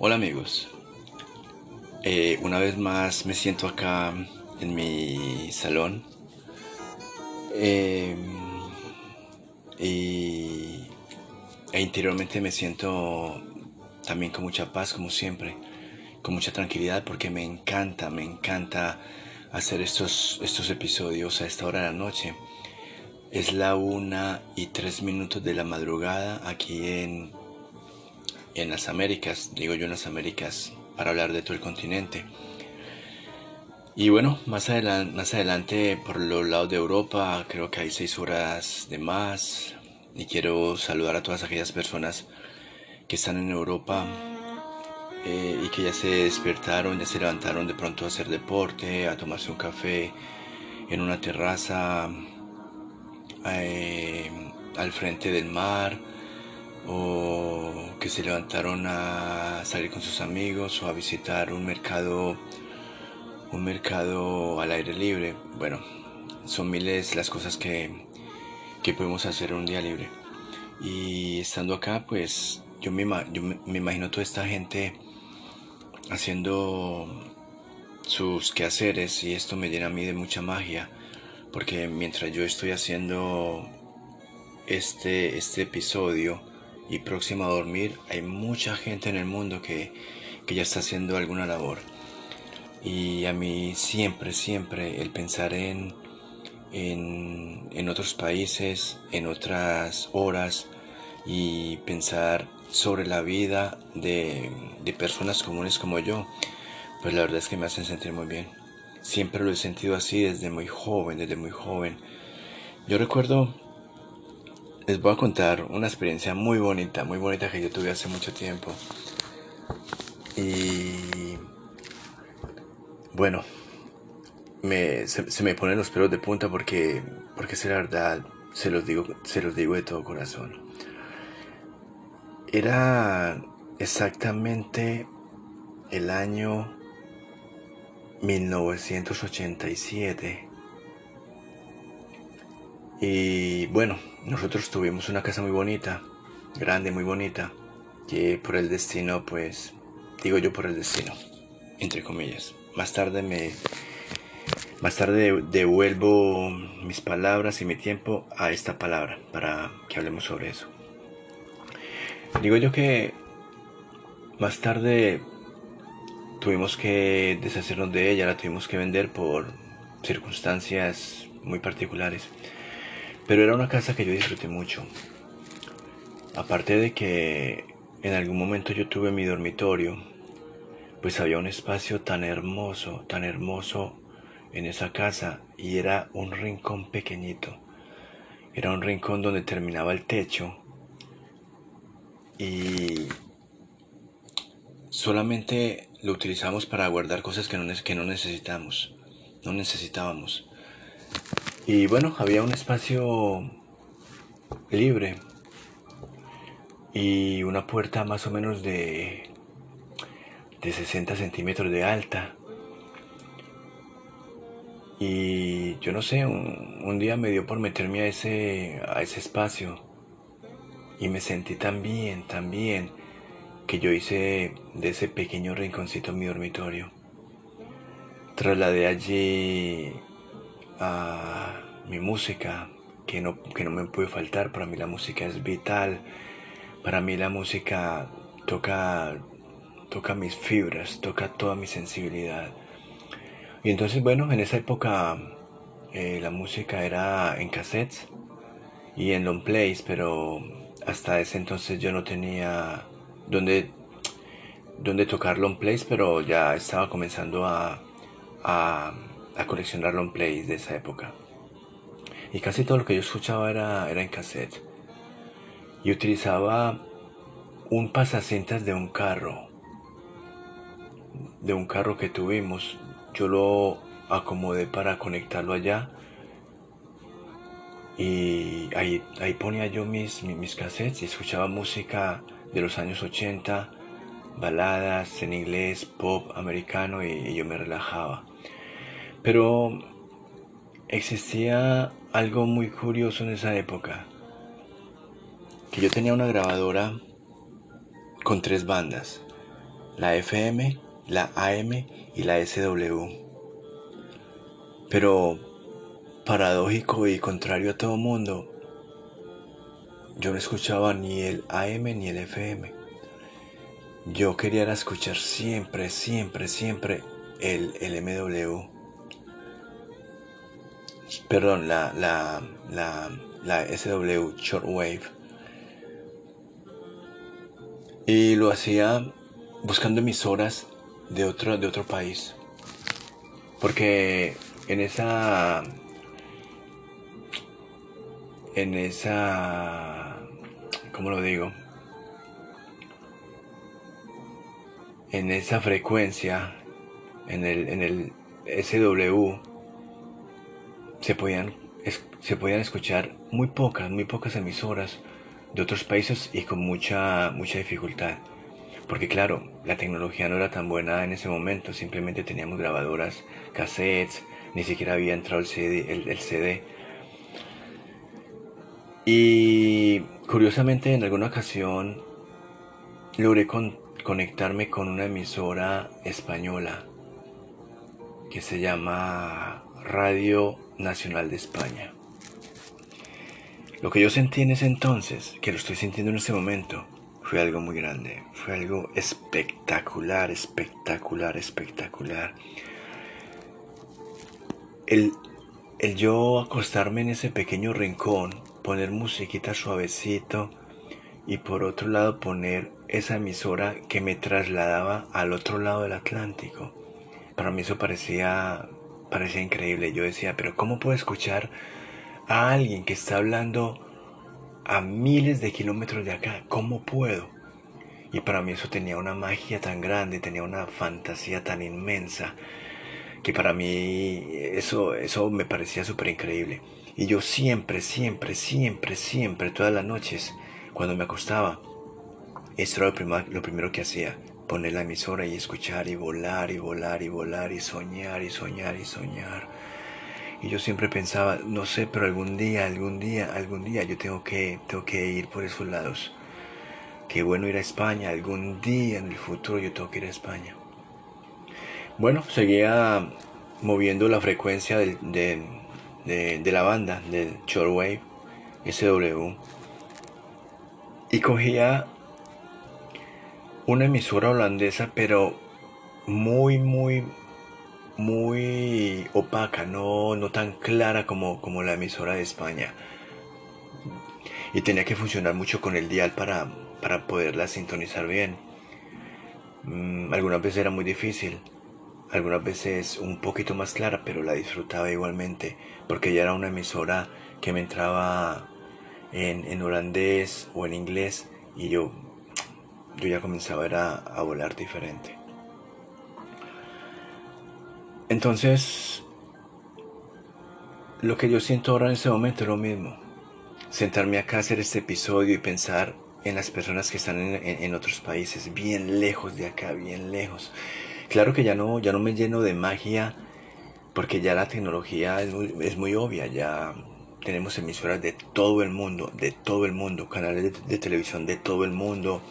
Hola amigos, Eh, una vez más me siento acá en mi salón eh, y, e interiormente me siento también con mucha paz como siempre, con mucha tranquilidad porque me encanta, me encanta hacer estos, estos episodios a esta hora de la noche. Es la una y tres minutos de la madrugada aquí en, en las Américas, digo yo en las Américas, para hablar de todo el continente. Y bueno, más adelante, más adelante por los lados de Europa, creo que hay seis horas de más. Y quiero saludar a todas aquellas personas que están en Europa eh, y que ya se despertaron, ya se levantaron de pronto a hacer deporte, a tomarse un café en una terraza eh, al frente del mar o que se levantaron a salir con sus amigos o a visitar un mercado un mercado al aire libre. Bueno, son miles las cosas que, que podemos hacer un día libre. Y estando acá, pues yo me, yo me imagino toda esta gente haciendo sus quehaceres y esto me llena a mí de mucha magia porque mientras yo estoy haciendo este, este episodio y próximo a dormir hay mucha gente en el mundo que, que ya está haciendo alguna labor y a mí siempre, siempre el pensar en, en, en otros países, en otras horas y pensar sobre la vida de, de personas comunes como yo, pues la verdad es que me hacen sentir muy bien. Siempre lo he sentido así desde muy joven, desde muy joven. Yo recuerdo, les voy a contar una experiencia muy bonita, muy bonita que yo tuve hace mucho tiempo. Y bueno, me, se, me ponen los pelos de punta porque, porque es la verdad, se los digo, se los digo de todo corazón. Era exactamente el año 1987. Y bueno, nosotros tuvimos una casa muy bonita, grande, muy bonita, que por el destino, pues, digo yo por el destino, entre comillas. Más tarde me, más tarde devuelvo mis palabras y mi tiempo a esta palabra para que hablemos sobre eso. Digo yo que más tarde tuvimos que deshacernos de ella, la tuvimos que vender por circunstancias muy particulares. Pero era una casa que yo disfruté mucho. Aparte de que en algún momento yo tuve mi dormitorio, pues había un espacio tan hermoso, tan hermoso en esa casa y era un rincón pequeñito. Era un rincón donde terminaba el techo y solamente lo utilizamos para guardar cosas que no, que no necesitamos, no necesitábamos. Y bueno, había un espacio libre y una puerta más o menos de, de 60 centímetros de alta. Y yo no sé, un, un, día me dio por meterme a ese, a ese espacio y me sentí tan bien, tan bien, que yo hice de ese pequeño rinconcito mi dormitorio. Trasladé allí a mi música, que no, que no me puede faltar, para mí la música es vital, para mí la música toca, toca mis fibras, toca toda mi sensibilidad. Y entonces, bueno, en esa época eh, la música era en cassettes y en long plays, pero hasta ese entonces yo no tenía donde, tocar long plays, pero ya estaba comenzando a, a, coleccionar long plays de esa época. Y casi todo lo que yo escuchaba era, era en cassette. Y utilizaba un pasacintas de un carro, de un carro que tuvimos. Yo lo acomodé para conectarlo allá y ahí, ahí ponía yo mis, mis, cassettes y escuchaba música de los años 80, baladas en inglés, pop americano y, y yo me relajaba. Pero existía algo muy curioso en esa época, que yo tenía una grabadora con tres bandas. la FM, la AM y la SW. Pero paradójico y contrario a todo mundo, yo no escuchaba ni el AM ni el FM. Yo quería escuchar siempre, siempre, siempre el, el MW. Perdón, la, la, la, la SW Shortwave. Y lo hacía buscando emisoras de otro, de otro país. Porque en esa. En esa. ¿Cómo lo digo? En esa frecuencia, en el, en el SW, se podían, se podían escuchar muy pocas, muy pocas emisoras de otros países y con mucha, mucha dificultad. Porque claro, la tecnología no era tan buena en ese momento, simplemente teníamos grabadoras, cassettes, ni siquiera había entrado el CD. El, CD. Y curiosamente en alguna ocasión logré conectarme con una emisora española que se llama Radio Nacional de España. Lo que yo sentí en ese entonces, que lo estoy sintiendo en ese momento, fue algo muy grande, fue algo espectacular, espectacular, espectacular. El, el yo acostarme en ese pequeño rincón, poner musiquita suavecito y por otro lado poner esa emisora que me trasladaba al otro lado del Atlántico. Para mí eso parecía, parecía increíble. Yo decía, pero ¿cómo puedo escuchar a alguien que está hablando a miles de kilómetros de acá. ¿Cómo puedo? Y para mí eso tenía una magia tan grande, tenía una fantasía tan inmensa, que para mí eso, eso me parecía súper increíble. Y yo siempre, siempre, siempre, siempre, todas las noches, cuando me acostaba, esto era lo primero, lo primero que hacía, poner la emisora y escuchar y volar y volar y volar y soñar y soñar y soñar. Y yo siempre pensaba, no sé, pero algún día, algún día, algún día yo tengo que, tengo que ir por esos lados. Qué bueno ir a España, algún día en el futuro yo tengo que ir a España. Bueno, seguía moviendo la frecuencia de, de, la banda, del Shortwave SW. Y cogía una emisora holandesa, pero muy, muy, muy opaca, no, no tan clara como, como la emisora de España. Y tenía que funcionar mucho con el dial para, para poderla sintonizar bien. Mm, algunas veces era muy difícil, algunas veces un poquito más clara, pero la disfrutaba igualmente, porque ya era una emisora que me entraba en, en holandés o en inglés y yo, yo ya comenzaba a, a volar diferente. Entonces, lo que yo siento ahora en este momento es lo mismo. Sentarme acá a hacer este episodio y pensar en las personas que están en, otros países, bien lejos de acá, bien lejos. Claro que ya no, ya no me lleno de magia porque ya la tecnología es muy, es muy obvia, ya tenemos emisoras de todo el mundo, de todo el mundo, canales de televisión de todo el mundo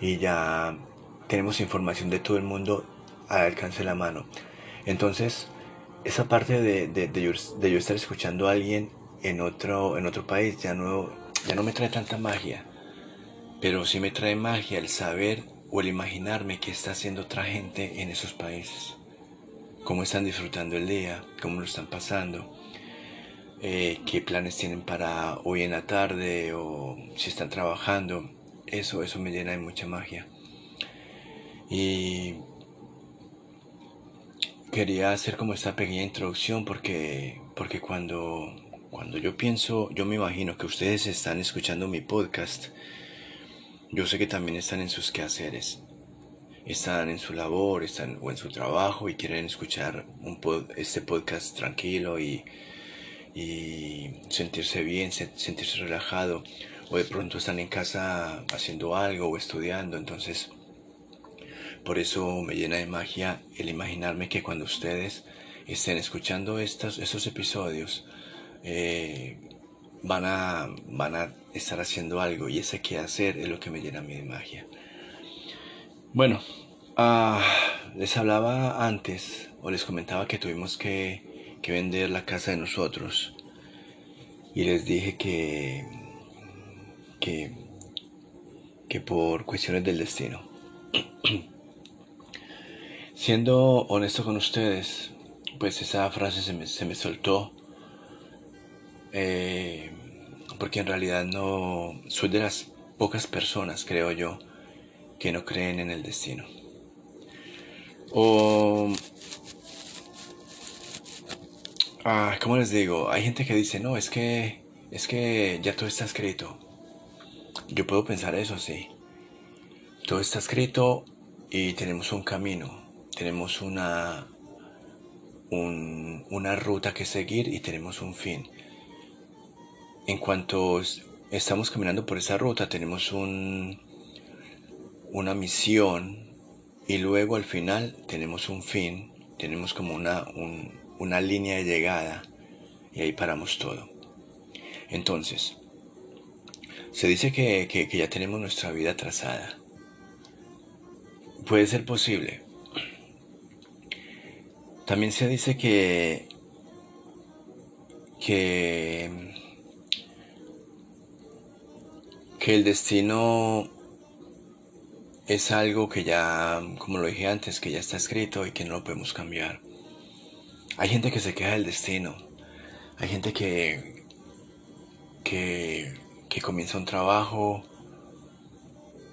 y ya tenemos información de todo el mundo al alcance de la mano. Entonces, esa parte de, de, yo, estar escuchando a alguien en otro, en otro país ya no, ya no me trae tanta magia. Pero sí me trae magia el saber o el imaginarme qué está haciendo otra gente en esos países. Cómo están disfrutando el día, cómo lo están pasando, eh, qué planes tienen para hoy en la tarde o si están trabajando. Eso, eso me llena de mucha magia. Y quería hacer como esta pequeña introducción porque, porque cuando, cuando yo pienso, yo me imagino que ustedes están escuchando mi podcast, yo sé que también están en sus quehaceres, están en su labor, están o en su trabajo y quieren escuchar un este podcast tranquilo y, y sentirse bien, sentirse relajado, o de pronto están en casa haciendo algo o estudiando, entonces por eso me llena de magia el imaginarme que cuando ustedes estén escuchando estos, estos episodios, eh, van, a, van a estar haciendo algo y ese qué hacer es lo que me llena a mí de magia. Bueno, Ah, les hablaba antes o les comentaba que tuvimos que, que vender la casa de nosotros y les dije que, que, que por cuestiones del destino. Siendo honesto con ustedes, pues esa frase se me, se me soltó eh, porque en realidad no soy de las pocas personas, creo yo, que no creen en el destino. O, ah, ¿cómo les digo? Hay gente que dice, no, es que, es que ya todo está escrito. Yo puedo pensar eso, sí. Todo está escrito y tenemos un camino, tenemos una, una ruta que seguir y tenemos un fin. En cuanto estamos caminando por esa ruta, tenemos un, una misión y luego al final tenemos un fin, tenemos como una, una línea de llegada y ahí paramos todo. Entonces, se dice que, que, ya tenemos nuestra vida trazada. Puede ser posible. También se dice que que que el destino es algo que ya, como lo dije antes, que ya está escrito y que no lo podemos cambiar. Hay gente que se queja del destino. Hay gente que, que, que comienza un trabajo,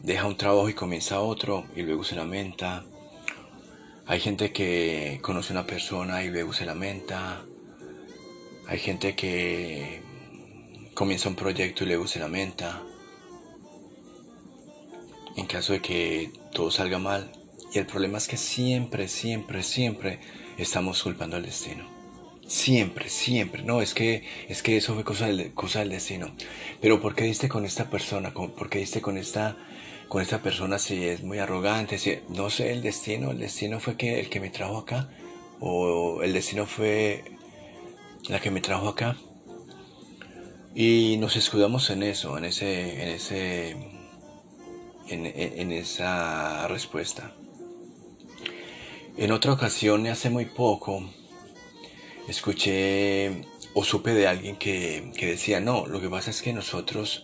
deja un trabajo y comienza otro y luego se lamenta. Hay gente que conoce a una persona y luego se lamenta. Hay gente que comienza un proyecto y luego se lamenta en caso de que todo salga mal. Y el problema es que siempre, siempre, siempre estamos culpando al destino. Siempre, siempre. No, es que, es que eso fue cosa del, destino. Pero ¿por qué diste con esta persona? ¿Por qué diste con esta, con esta persona si es muy arrogante? No sé, el destino. El destino fue que el que me trajo acá. O el destino fue la que me trajo acá. Y nos escudamos en eso, en ese, en ese en, esa respuesta. En otra ocasión, hace muy poco, escuché o supe de alguien que, que, decía, no, lo que pasa es que nosotros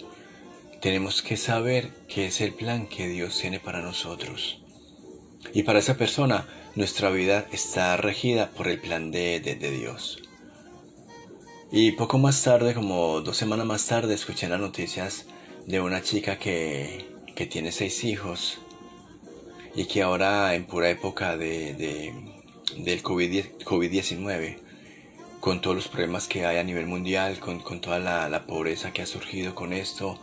tenemos que saber qué es el plan que Dios tiene para nosotros. Y para esa persona, nuestra vida está regida por el plan de, de, de Dios. Y poco más tarde, como dos semanas más tarde, escuché las noticias de una chica que, que tiene seis hijos y que ahora en pura época de, del COVID-19, con todos los problemas que hay a nivel mundial, con, toda la, pobreza que ha surgido con esto,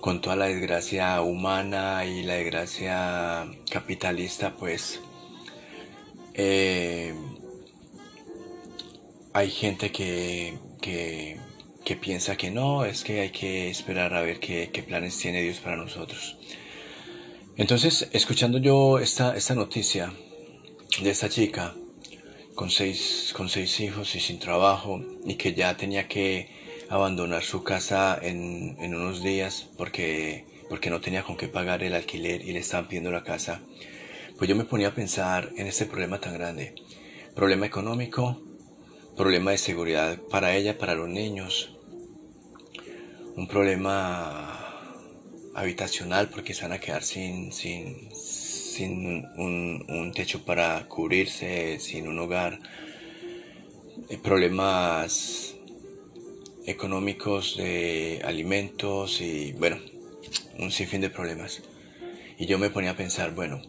con toda la desgracia humana y la desgracia capitalista, pues eh, hay gente que, que, que piensa que no, es que hay que esperar a ver qué, planes tiene Dios para nosotros. Entonces, escuchando yo esta, esta noticia de esta chica con seis, con seis hijos y sin trabajo y que ya tenía que abandonar su casa en, en unos días porque, porque no tenía con qué pagar el alquiler y le estaban pidiendo la casa, pues yo me ponía a pensar en este problema tan grande. Problema económico, problema de seguridad para ella, para los niños, un problema habitacional porque se van a quedar sin, sin, sin un, techo para cubrirse, sin un hogar, eh, problemas económicos de alimentos y bueno, un sinfín de problemas. Y yo me ponía a pensar, bueno,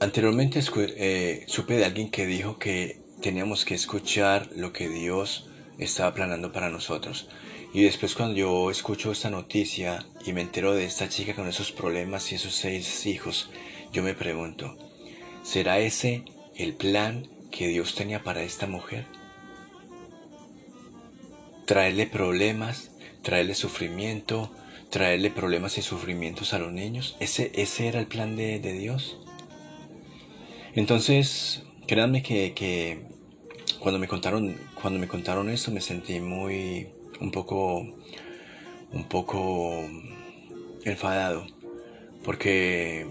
anteriormente eh, supe de alguien que dijo que teníamos que escuchar lo que Dios estaba planeando para nosotros. Y después cuando yo escucho esta noticia y me entero de esta chica con esos problemas y esos seis hijos, yo me pregunto, ¿será ese el plan que Dios tenía para esta mujer? ¿Traerle problemas, traerle sufrimiento, traerle problemas y sufrimientos a los niños? ¿Ese, ese era el plan de, de Dios? Entonces, créanme que, que cuando me contaron, cuando me contaron esto me sentí muy, un poco, un poco enfadado, porque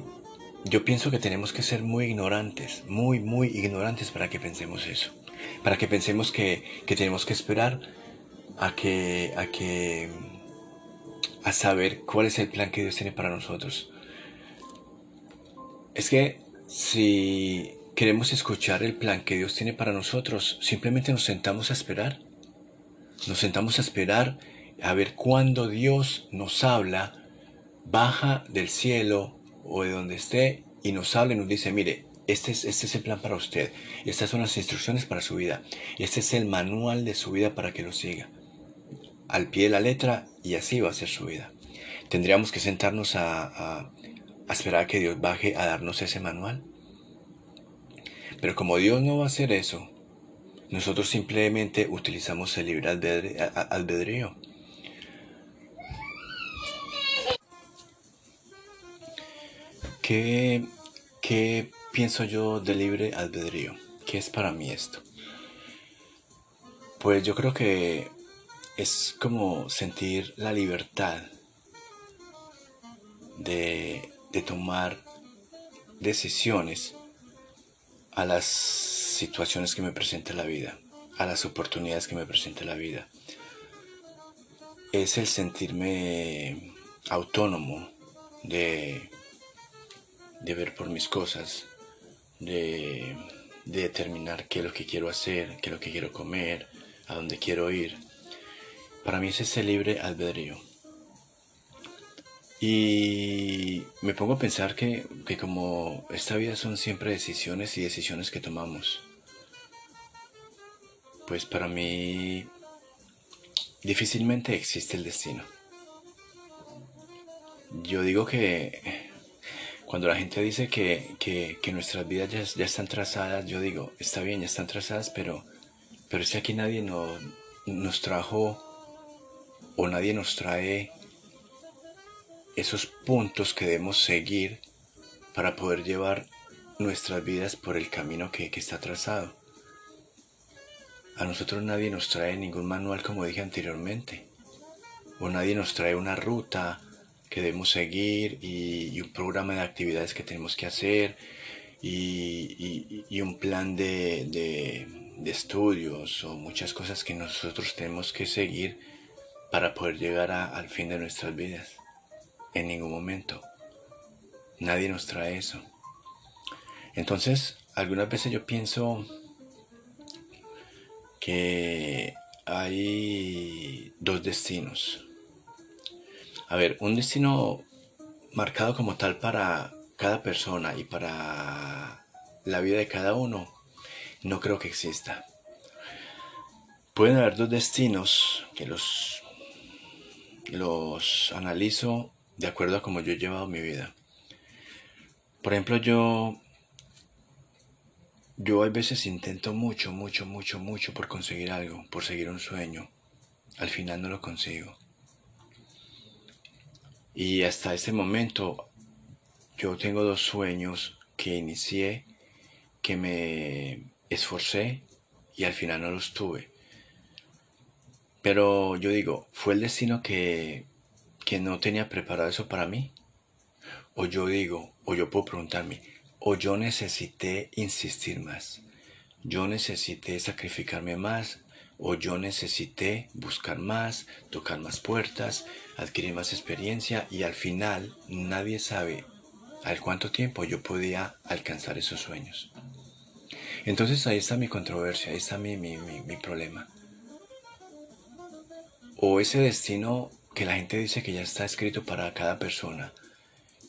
yo pienso que tenemos que ser muy ignorantes, muy, muy ignorantes para que pensemos eso. Para que pensemos que, que tenemos que esperar a que, a que, a saber cuál es el plan que Dios tiene para nosotros. Es que si queremos escuchar el plan que Dios tiene para nosotros, simplemente nos sentamos a esperar. Nos sentamos a esperar a ver cuándo Dios nos habla, baja del cielo o de donde esté y nos habla y nos dice, mire, este es, este es el plan para usted, estas son las instrucciones para su vida, este es el manual de su vida para que lo siga, al pie de la letra y así va a ser su vida. Tendríamos que sentarnos a, a esperar a que Dios baje a darnos ese manual. Pero como Dios no va a hacer eso, nosotros simplemente utilizamos el libre albedrío. ¿Qué, ¿Qué pienso yo de libre albedrío? ¿Qué es para mí esto? Pues yo creo que es como sentir la libertad de, de tomar decisiones a las situaciones que me presenta la vida, a las oportunidades que me presenta la vida. Es el sentirme autónomo de de ver por mis cosas, de, determinar qué es lo que quiero hacer, qué es lo que quiero comer, a dónde quiero ir. Para mí es ese libre albedrío. Y me pongo a pensar que, que, como esta vida son siempre decisiones y decisiones que tomamos, pues para mí difícilmente existe el destino. Yo digo que cuando la gente dice que, nuestras vidas ya, están trazadas, yo digo, está bien, ya están trazadas, pero, pero es que aquí nadie nos trajo o nadie nos trae esos puntos que debemos seguir para poder llevar nuestras vidas por el camino que, que está trazado. A nosotros nadie nos trae ningún manual como dije anteriormente, o nadie nos trae una ruta que debemos seguir y, un programa de actividades que tenemos que hacer y, un plan de, estudios o muchas cosas que nosotros tenemos que seguir para poder llegar al fin de nuestras vidas. En ningún momento. Nadie nos trae eso. Entonces, algunas veces yo pienso que hay dos destinos a ver, un destino marcado como tal para cada persona y para la vida de cada uno, no creo que exista. Pueden haber dos destinos que los, los analizo de acuerdo a cómo yo he llevado mi vida. Por ejemplo, yo, yo a veces intento mucho, mucho, mucho, mucho por conseguir algo, por seguir un sueño. Al final no lo consigo. Y hasta este momento yo tengo dos sueños que inicié, que me esforcé y al final no los tuve. Pero yo digo, ¿fue el destino que, que no tenía preparado eso para mí? O yo digo, o yo puedo preguntarme, o yo necesité insistir más. Yo necesité sacrificarme más o yo necesité buscar más, tocar más puertas, adquirir más experiencia y al final nadie sabe al cuánto tiempo yo podía alcanzar esos sueños. Entonces ahí está mi controversia, ahí está mi, mi, mi, problema. O ese destino que la gente dice que ya está escrito para cada persona,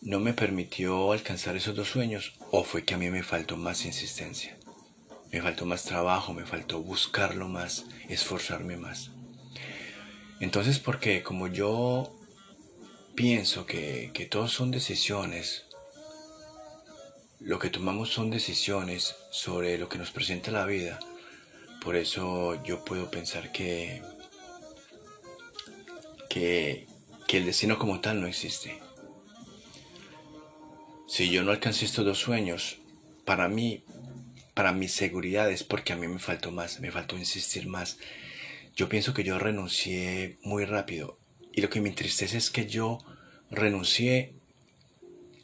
no me permitió alcanzar esos dos sueños o fue que a mí me faltó más insistencia. Me faltó más trabajo, me faltó buscarlo más, esforzarme más. Entonces, porque como yo pienso que, que todos son decisiones, lo que tomamos son decisiones sobre lo que nos presenta la vida, por eso yo puedo pensar que, que, que el destino como tal no existe. Si yo no alcancé estos dos sueños, para mí para mi seguridad es porque a mí me faltó más, me faltó insistir más. Yo pienso que yo renuncié muy rápido y lo que me entristece es que yo renuncié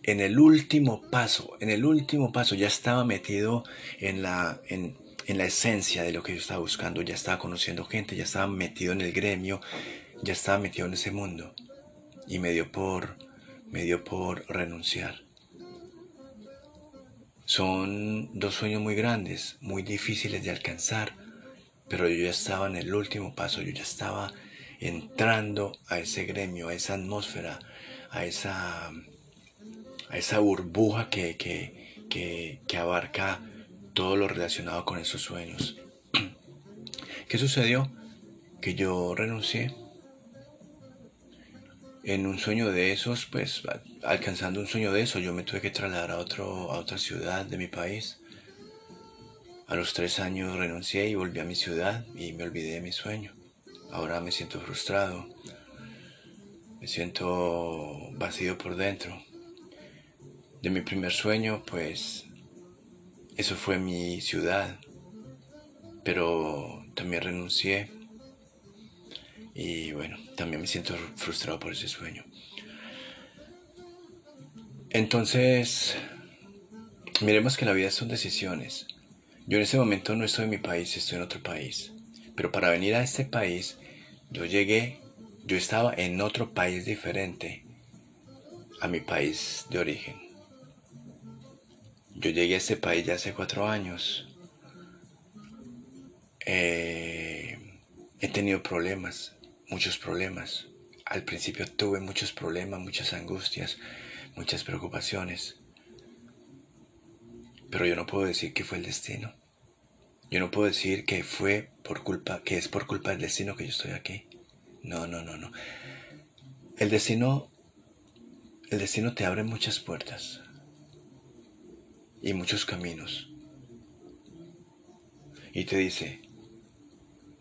en el último paso, en el último paso, ya estaba metido en la, en, en la esencia de lo que yo estaba buscando, ya estaba conociendo gente, ya estaba metido en el gremio, ya estaba metido en ese mundo. Y me dio por, me dio por renunciar. Son dos sueños muy grandes, muy difíciles de alcanzar, pero yo ya estaba en el último paso, yo ya estaba entrando a ese gremio, a esa atmósfera, a esa, a esa burbuja que, que, que abarca todo lo relacionado con esos sueños. ¿Qué sucedió? Que yo renuncié. En un sueño de esos, pues alcanzando un sueño de eso, yo me tuve que trasladar a, otro, a otra ciudad de mi país. A los tres años renuncié y volví a mi ciudad y me olvidé de mi sueño. Ahora me siento frustrado, me siento vacío por dentro. De mi primer sueño, pues eso fue mi ciudad, pero también renuncié y bueno, también me siento frustrado por ese sueño. Entonces, miremos que la vida son decisiones. Yo en ese momento no estoy en mi país, estoy en otro país. Pero para venir a este país, yo llegué, yo estaba en otro país diferente a mi país de origen. Yo llegué a este país ya hace cuatro años. Eh, he tenido problemas, muchos problemas. Al principio tuve muchos problemas, muchas angustias, muchas preocupaciones. Pero yo no puedo decir que fue el destino. Yo no puedo decir que fue por culpa, que es por culpa del destino que yo estoy aquí. No, no, no, no. El destino, el destino te abre muchas puertas y muchos caminos. Y te dice,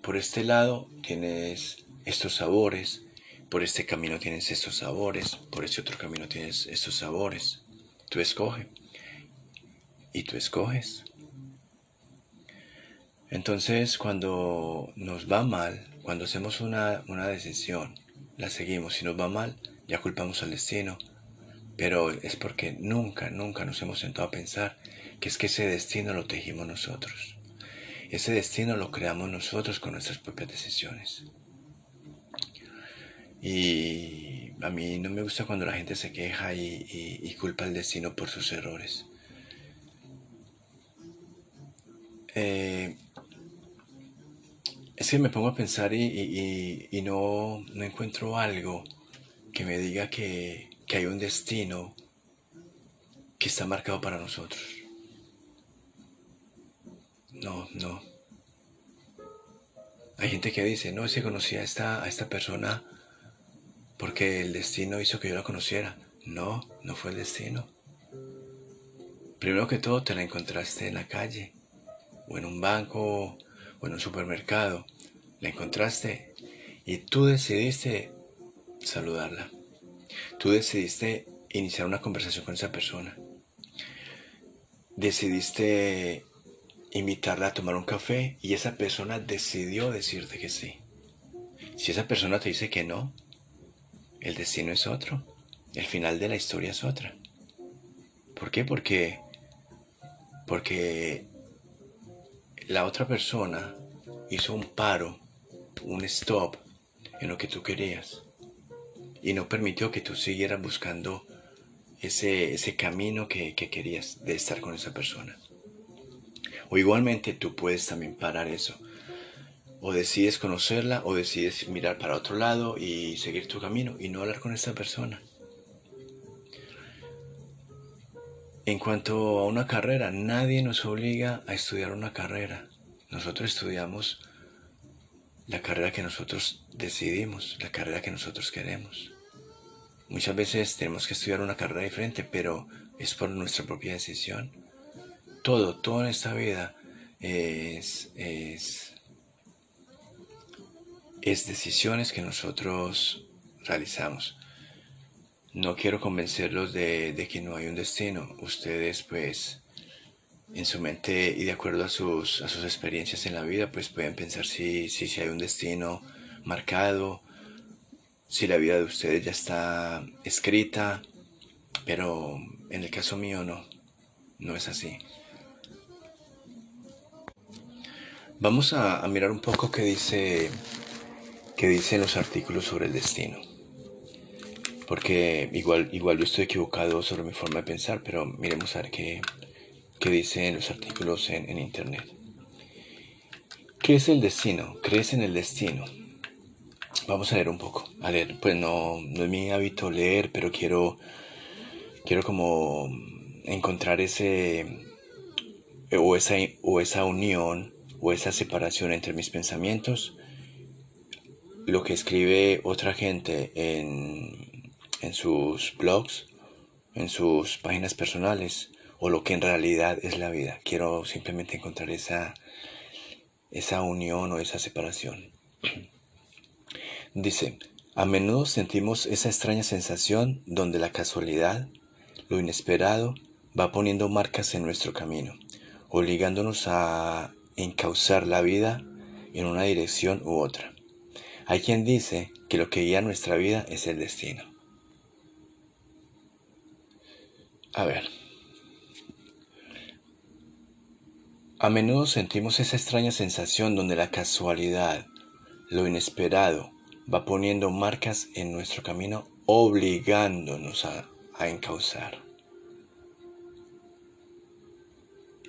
por este lado tienes estos sabores, por este camino tienes estos sabores, por este otro camino tienes estos sabores. Tú escoge. Y tú escoges. Entonces, cuando nos va mal, cuando hacemos una, una decisión, la seguimos. Si nos va mal, ya culpamos al destino, pero es porque nunca, nunca nos hemos sentado a pensar que es que ese destino lo tejimos nosotros. Ese destino lo creamos nosotros con nuestras propias decisiones. Y a mí no me gusta cuando la gente se queja y, culpa al destino por sus errores. Eh, es que me pongo a pensar y, no, no encuentro algo que me diga que, que hay un destino que está marcado para nosotros. No, no. Hay gente que dice, no, se conocía a esta, a esta persona porque el destino hizo que yo la conociera. No, no fue el destino. Primero que todo te la encontraste en la calle, o en un banco, o en un supermercado. La encontraste y tú decidiste saludarla. Tú decidiste iniciar una conversación con esa persona. Decidiste invitarla a tomar un café y esa persona decidió decirte que sí. Si esa persona te dice que no, el destino es otro. El final de la historia es otra. ¿Por qué? Porque porque la otra persona hizo un paro, un stop en lo que tú querías y no permitió que tú siguieras buscando ese, ese camino que, que querías de estar con esa persona. O igualmente tú puedes también parar eso. O decides conocerla o decides mirar para otro lado y seguir tu camino y no hablar con esa persona. En cuanto a una carrera, nadie nos obliga a estudiar una carrera. Nosotros estudiamos la carrera que nosotros decidimos, la carrera que nosotros queremos. Muchas veces tenemos que estudiar una carrera diferente, pero es por nuestra propia decisión. Todo, todo en esta vida es, es, es decisiones que nosotros realizamos. No quiero convencerlos de, de, que no hay un destino. Ustedes pues en su mente y de acuerdo a sus, a sus experiencias en la vida, pues pueden pensar si, si, si hay un destino marcado, si la vida de ustedes ya está escrita Pero en el caso mío no, no es así. Vamos a, mirar un poco qué dice, qué dicen los artículos sobre el destino. Porque igual, igual yo estoy equivocado sobre mi forma de pensar, pero miremos a ver qué, qué dicen los artículos en, en internet. ¿Qué es el destino? ¿Crees en el destino? Vamos a leer un poco. A leer, pues no, no es mi hábito leer, pero quiero, quiero como encontrar ese, o esa, o esa unión, o esa separación entre mis pensamientos, lo que escribe otra gente en, en sus blogs, en sus páginas personales, o lo que en realidad es la vida. Quiero simplemente encontrar esa, esa unión o esa separación. Dice, a menudo sentimos esa extraña sensación donde la casualidad, lo inesperado, va poniendo marcas en nuestro camino, obligándonos a encauzar la vida en una dirección u otra. Hay quien dice que lo que guía nuestra vida es el destino. A ver, A menudo sentimos esa extraña sensación donde la casualidad, lo inesperado, va poniendo marcas en nuestro camino, obligándonos a, encauzar.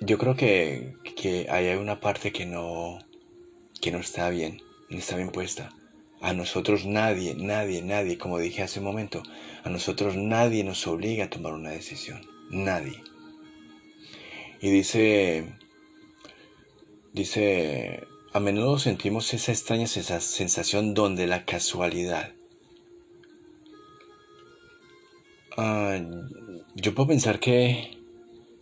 Yo creo que, que hay una parte que no, que no está bien, no está bien puesta. A nosotros nadie, nadie, nadie, como dije hace un momento, a nosotros nadie nos obliga a tomar una decisión. Nadie. Y dice Dice, a menudo sentimos esa extraña sensación donde la casualidad. Ah, yo puedo pensar que,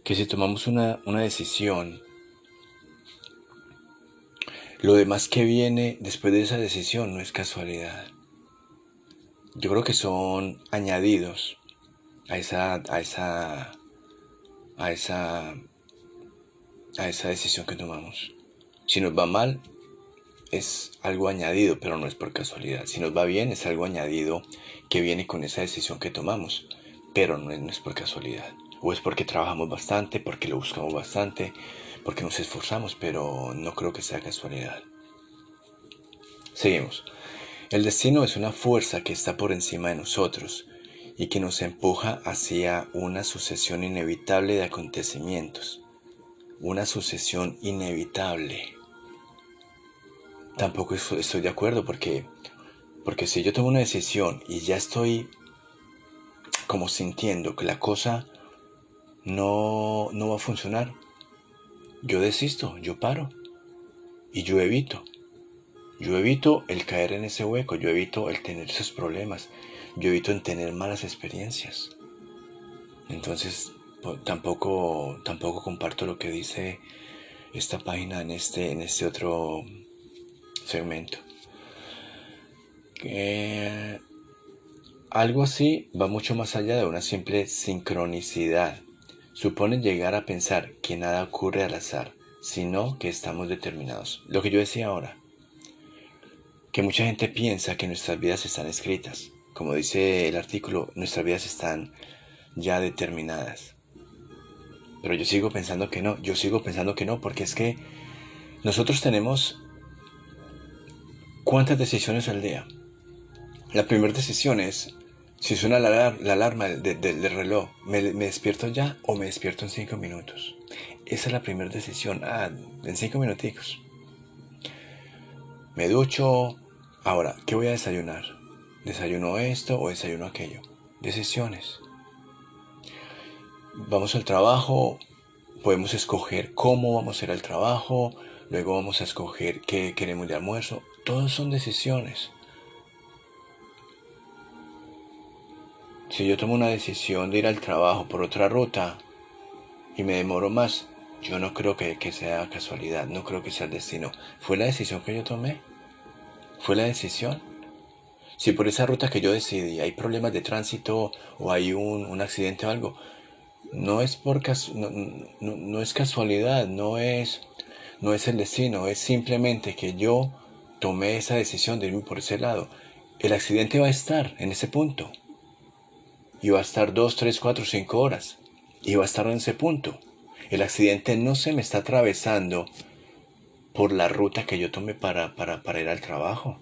que si tomamos una, una decisión, lo demás que viene después de esa decisión no es casualidad. Yo creo que son añadidos a esa, a esa, a esa, a esa decisión que tomamos. Si nos va mal, es algo añadido, pero no es por casualidad. Si nos va bien, es algo añadido que viene con esa decisión que tomamos, pero no es, por casualidad. O es porque trabajamos bastante, porque lo buscamos bastante, porque nos esforzamos, pero no creo que sea casualidad. Seguimos. El destino es una fuerza que está por encima de nosotros y que nos empuja hacia una sucesión inevitable de acontecimientos. Una sucesión inevitable tampoco estoy de acuerdo porque, porque si yo tomo una decisión y ya estoy como sintiendo que la cosa no, no va a funcionar, yo desisto, yo paro y yo evito. Yo evito el caer en ese hueco, yo evito el tener esos problemas, yo evito el tener malas experiencias. Entonces, tampoco, tampoco comparto lo que dice esta página en este, en este otro segmento. algo así va mucho más allá de una simple sincronicidad. Supone llegar a pensar que nada ocurre al azar, sino que estamos determinados. Lo que yo decía ahora, que mucha gente piensa que nuestras vidas están escritas. Como dice el artículo, nuestras vidas están ya determinadas. Pero yo sigo pensando que no, yo sigo pensando que no, porque es que nosotros tenemos ¿Cuántas decisiones al día? La primera decisión es, si suena la, alarma del reloj, ¿me, despierto ya o me despierto en cinco minutos? Esa es la primera decisión. Ah, en cinco minuticos. Me ducho. Ahora, ¿qué voy a desayunar? ¿Desayuno esto o desayuno aquello? Decisiones. Vamos al trabajo, podemos escoger cómo vamos a ir al trabajo, luego vamos a escoger qué queremos de almuerzo. Todos son decisiones. Si yo tomo una decisión de ir al trabajo por otra ruta y me demoro más, yo no creo que, sea casualidad, no creo que sea el destino. ¿Fue la decisión que yo tomé? ¿Fue la decisión? Si por esa ruta que yo decidí hay problemas de tránsito o hay un, accidente o algo, no es, por no, es casualidad, no es, no es el destino, es simplemente que yo tomé esa decisión de irme por ese lado, el accidente va a estar en ese punto. Va a estar dos, tres, cuatro, cinco horas y va a estar en ese punto. El accidente no se me está atravesando por la ruta que yo tome para, para, para ir al trabajo.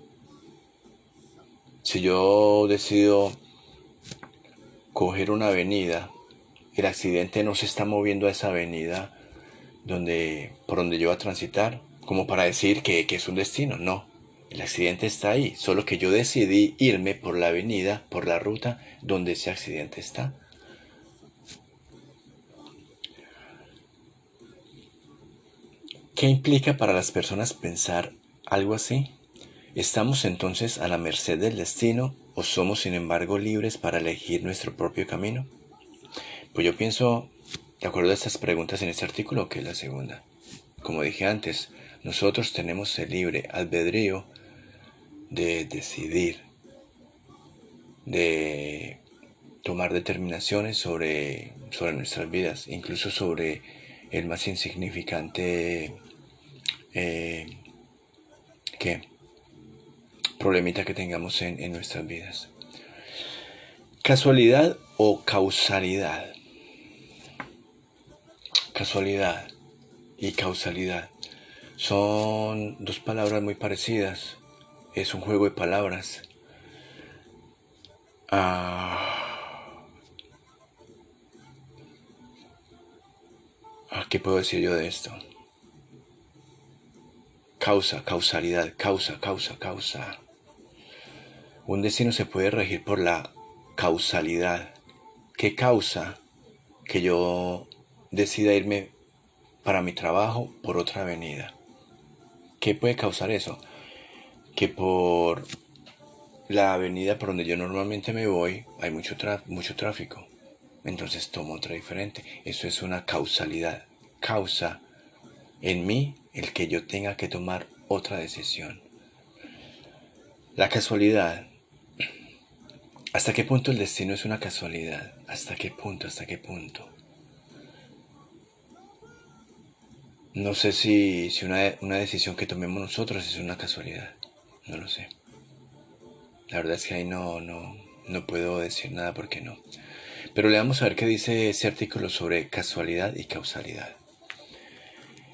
Si yo decido coger una avenida, el accidente no se está moviendo a esa avenida donde, por donde yo voy a transitar, como para decir que, que es un destino. No, el accidente está ahí, solo que yo decidí irme por la avenida, por la ruta donde ese accidente está. ¿Qué implica para las personas pensar algo así? ¿Estamos entonces a la merced del destino o somos sin embargo libres para elegir nuestro propio camino? Pues yo pienso, de acuerdo a estas preguntas en este artículo, que es la segunda. Como dije antes, nosotros tenemos el libre albedrío de decidir, de tomar determinaciones sobre, sobre nuestras vidas, incluso sobre el más insignificante eh, ¿qué? problemita que tengamos en, en nuestras vidas. Casualidad o causalidad. Casualidad y causalidad son dos palabras muy parecidas, es un juego de palabras. Ah, ah, ¿Qué puedo decir yo de esto? Causa, causalidad, causa, causa, causa. Un destino se puede regir por la causalidad. ¿Qué causa que yo decida irme para mi trabajo por otra avenida? ¿Qué puede causar eso? Que por la avenida por donde yo normalmente me voy hay mucho, mucho tráfico. Entonces tomo otra diferente. Eso es una causalidad. Causa en mí el que yo tenga que tomar otra decisión. La casualidad. ¿Hasta qué punto el destino es una casualidad? ¿Hasta qué punto? ¿Hasta qué punto? No sé si, si una, una decisión que tomemos nosotros es una casualidad. No lo sé. La verdad es que ahí no, no, no puedo decir nada porque no. Pero le vamos a ver qué dice ese artículo sobre casualidad y causalidad.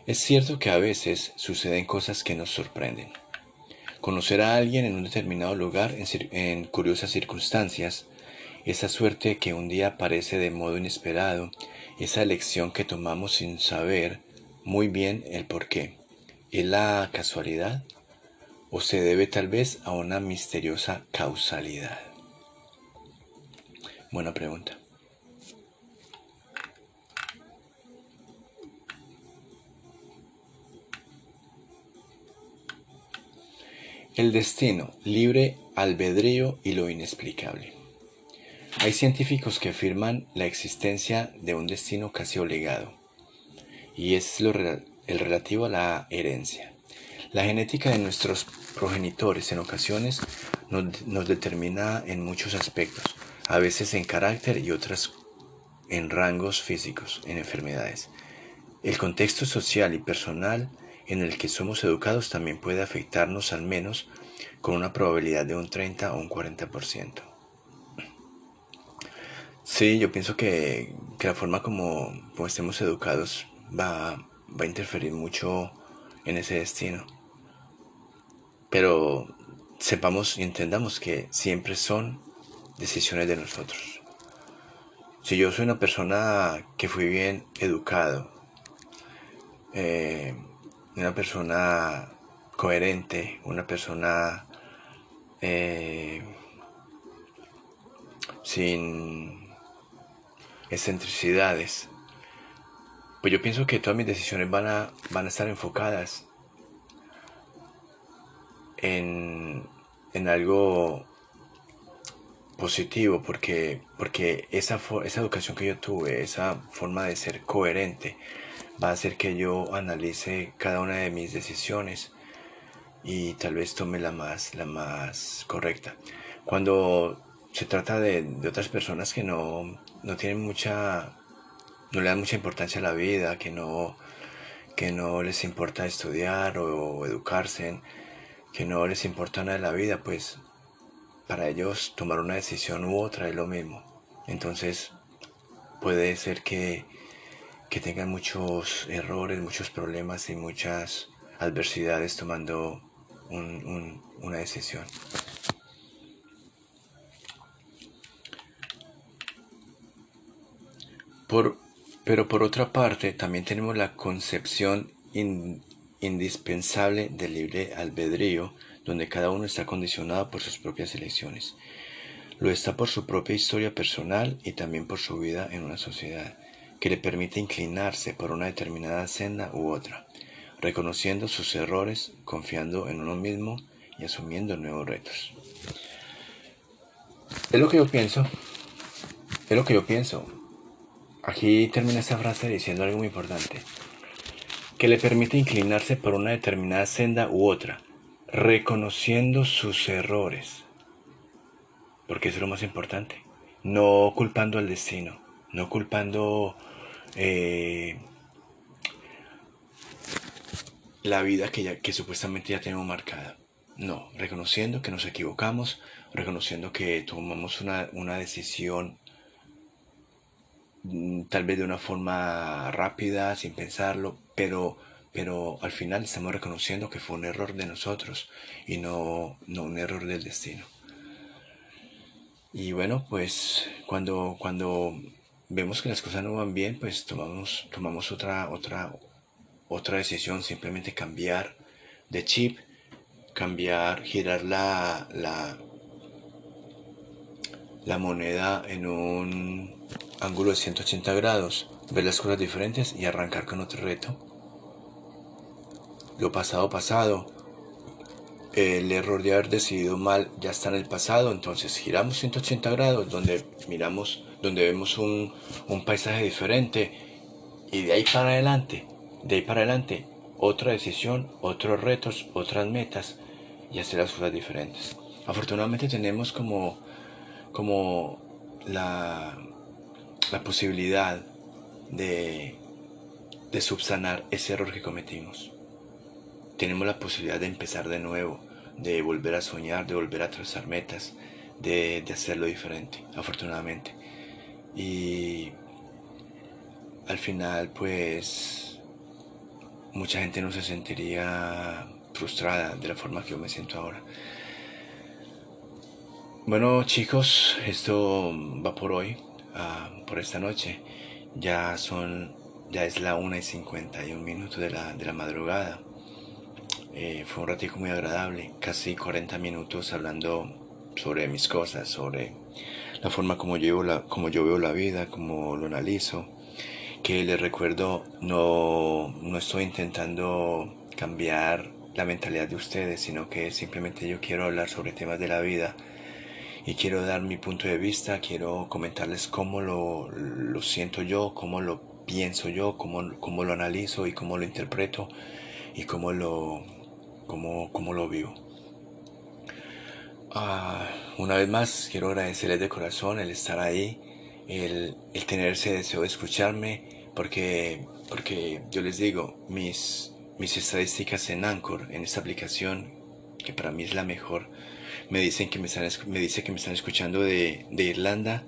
Es cierto que a veces suceden cosas que nos sorprenden. Conocer a alguien en un determinado lugar en, en, curiosas circunstancias, esa suerte que un día aparece de modo inesperado, esa elección que tomamos sin saber muy bien el por qué. ¿Es la casualidad o se debe tal vez a una misteriosa causalidad? Buena pregunta. El destino, libre albedrío y lo inexplicable. Hay científicos que afirman la existencia de un destino casi obligado, y es lo, el relativo a la herencia. La genética de nuestros progenitores en ocasiones nos, determina en muchos aspectos, a veces en carácter y otras en rangos físicos, en enfermedades. El contexto social y personal en el que somos educados también puede afectarnos al menos con una probabilidad de un 30 o un 40%. Sí, yo pienso que, la forma como, como, estemos educados va, va a interferir mucho en ese destino. Pero sepamos y entendamos que siempre son decisiones de nosotros. Si yo soy una persona que fui bien educado, eh, una persona coherente, una persona eh, sin excentricidades, pues yo pienso que todas mis decisiones van a, van a estar enfocadas en, algo positivo porque, porque esa, esa educación que yo tuve, esa forma de ser coherente, va a hacer que yo analice cada una de mis decisiones y tal vez tome la más, la más correcta. Cuando se trata de, otras personas que no, no, tienen mucha, no le dan mucha importancia a la vida, que no, que no les importa estudiar o educarse, que no les importa nada de la vida, pues para ellos tomar una decisión u otra es lo mismo. Entonces puede ser que, que tengan muchos errores, muchos problemas y muchas adversidades tomando una decisión. Por, pero por otra parte, también tenemos la concepción indispensable del libre albedrío, donde cada uno está condicionado por sus propias elecciones. Lo está por su propia historia personal y también por su vida en una sociedad, que le permite inclinarse por una determinada senda u otra, reconociendo sus errores, confiando en uno mismo y asumiendo nuevos retos. Es lo que yo pienso. Es lo que yo pienso. Aquí termina esta frase diciendo algo muy importante, que le permite inclinarse por una determinada senda u otra, reconociendo sus errores, porque eso es lo más importante, no culpando al destino, no culpando eh, la vida que, ya, que supuestamente ya tenemos marcada. No, reconociendo que nos equivocamos, reconociendo que tomamos una, una decisión Mm, tal vez de una forma rápida, sin pensarlo, pero, pero al final estamos reconociendo que fue un error de nosotros y no, no un error del destino. Y bueno, pues cuando, cuando vemos que las cosas no van bien, pues tomamos, tomamos otra, otra, otra decisión, simplemente cambiar de chip, cambiar, girar la, la, la moneda en un ángulo de 180 grados, ver las cosas diferentes y arrancar con otro reto. Lo pasado pasado, el error de haber decidido mal ya está en el pasado, entonces giramos 180 grados donde miramos, donde vemos un, un paisaje diferente y de ahí para adelante, de ahí para adelante, otra decisión, otros retos, otras metas y hacer las cosas diferentes. Afortunadamente tenemos como, como la, la posibilidad de, subsanar ese error que cometimos. Tenemos la posibilidad de empezar de nuevo, de volver a soñar, de volver a trazar metas, de, de hacerlo diferente, afortunadamente. Y al final, pues, mucha gente no se sentiría frustrada de la forma que yo me siento ahora. Bueno chicos, esto va por hoy. Ah, por esta noche. Ya son, ya es la 1 y 51 minutos de la, de la madrugada. Eh, fue un ratico muy agradable, casi 40 minutos hablando sobre mis cosas, sobre la forma como yo, la, como yo veo la vida, como lo analizo. Que les recuerdo, no, no estoy intentando cambiar la mentalidad de ustedes, sino que simplemente yo quiero hablar sobre temas de la vida y quiero dar mi punto de vista, quiero comentarles cómo lo, lo siento yo, cómo lo pienso yo, cómo, cómo, lo analizo y cómo lo interpreto y cómo lo, cómo, cómo lo vivo. Ah, una vez más, quiero agradecerles de corazón el estar ahí, el, el tener ese deseo de escucharme, porque, porque yo les digo, mis, mis estadísticas en Anchor, en esta aplicación, que para mí es la mejor, me dicen que me están, me dice que me están escuchando de, Irlanda,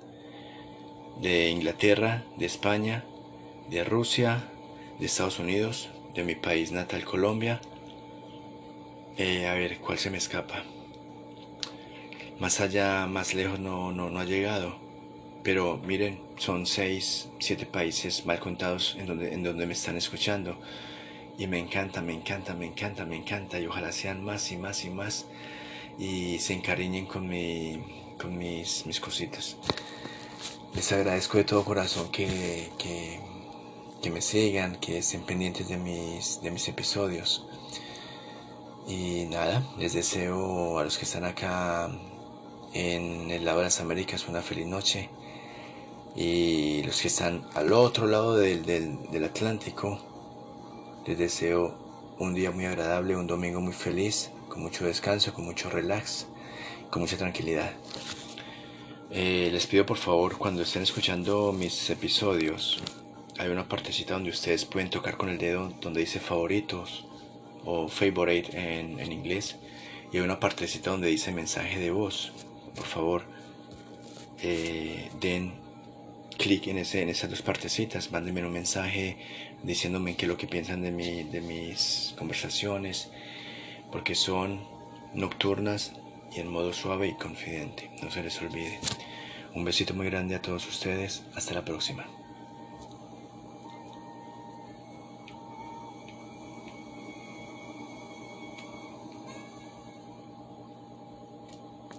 de Inglaterra, de España, de Rusia, de Estados Unidos, de mi país natal Colombia. Eh, a ver, ¿cuál se me escapa? Más allá, más lejos no, no, no ha llegado. Pero miren, son seis, siete países mal contados en donde, en donde me están escuchando. Y me encanta, me encanta, me encanta, me encanta. Y ojalá sean más y más y más y se encariñen con, mi, con mis, mis cositas. Les agradezco de todo corazón que, que, que, me sigan, que estén pendientes de mis, de mis episodios. Y nada, les deseo a los que están acá en el lado de las Américas una feliz noche. Y los que están al otro lado del, del, del Atlántico, les deseo un día muy agradable, un domingo muy feliz con mucho descanso, con mucho relax, con mucha tranquilidad. Eh, les pido por favor cuando estén escuchando mis episodios, hay una partecita donde ustedes pueden tocar con el dedo donde dice favoritos o favorite en, en inglés y hay una partecita donde dice mensaje de voz. Por favor, eh, den clic en, ese, en esas dos partecitas, mándenme un mensaje diciéndome qué es lo que piensan de, mi, de mis conversaciones, porque son nocturnas y en modo suave y confidente, no se les olvide. Un besito muy grande a todos ustedes, hasta la próxima.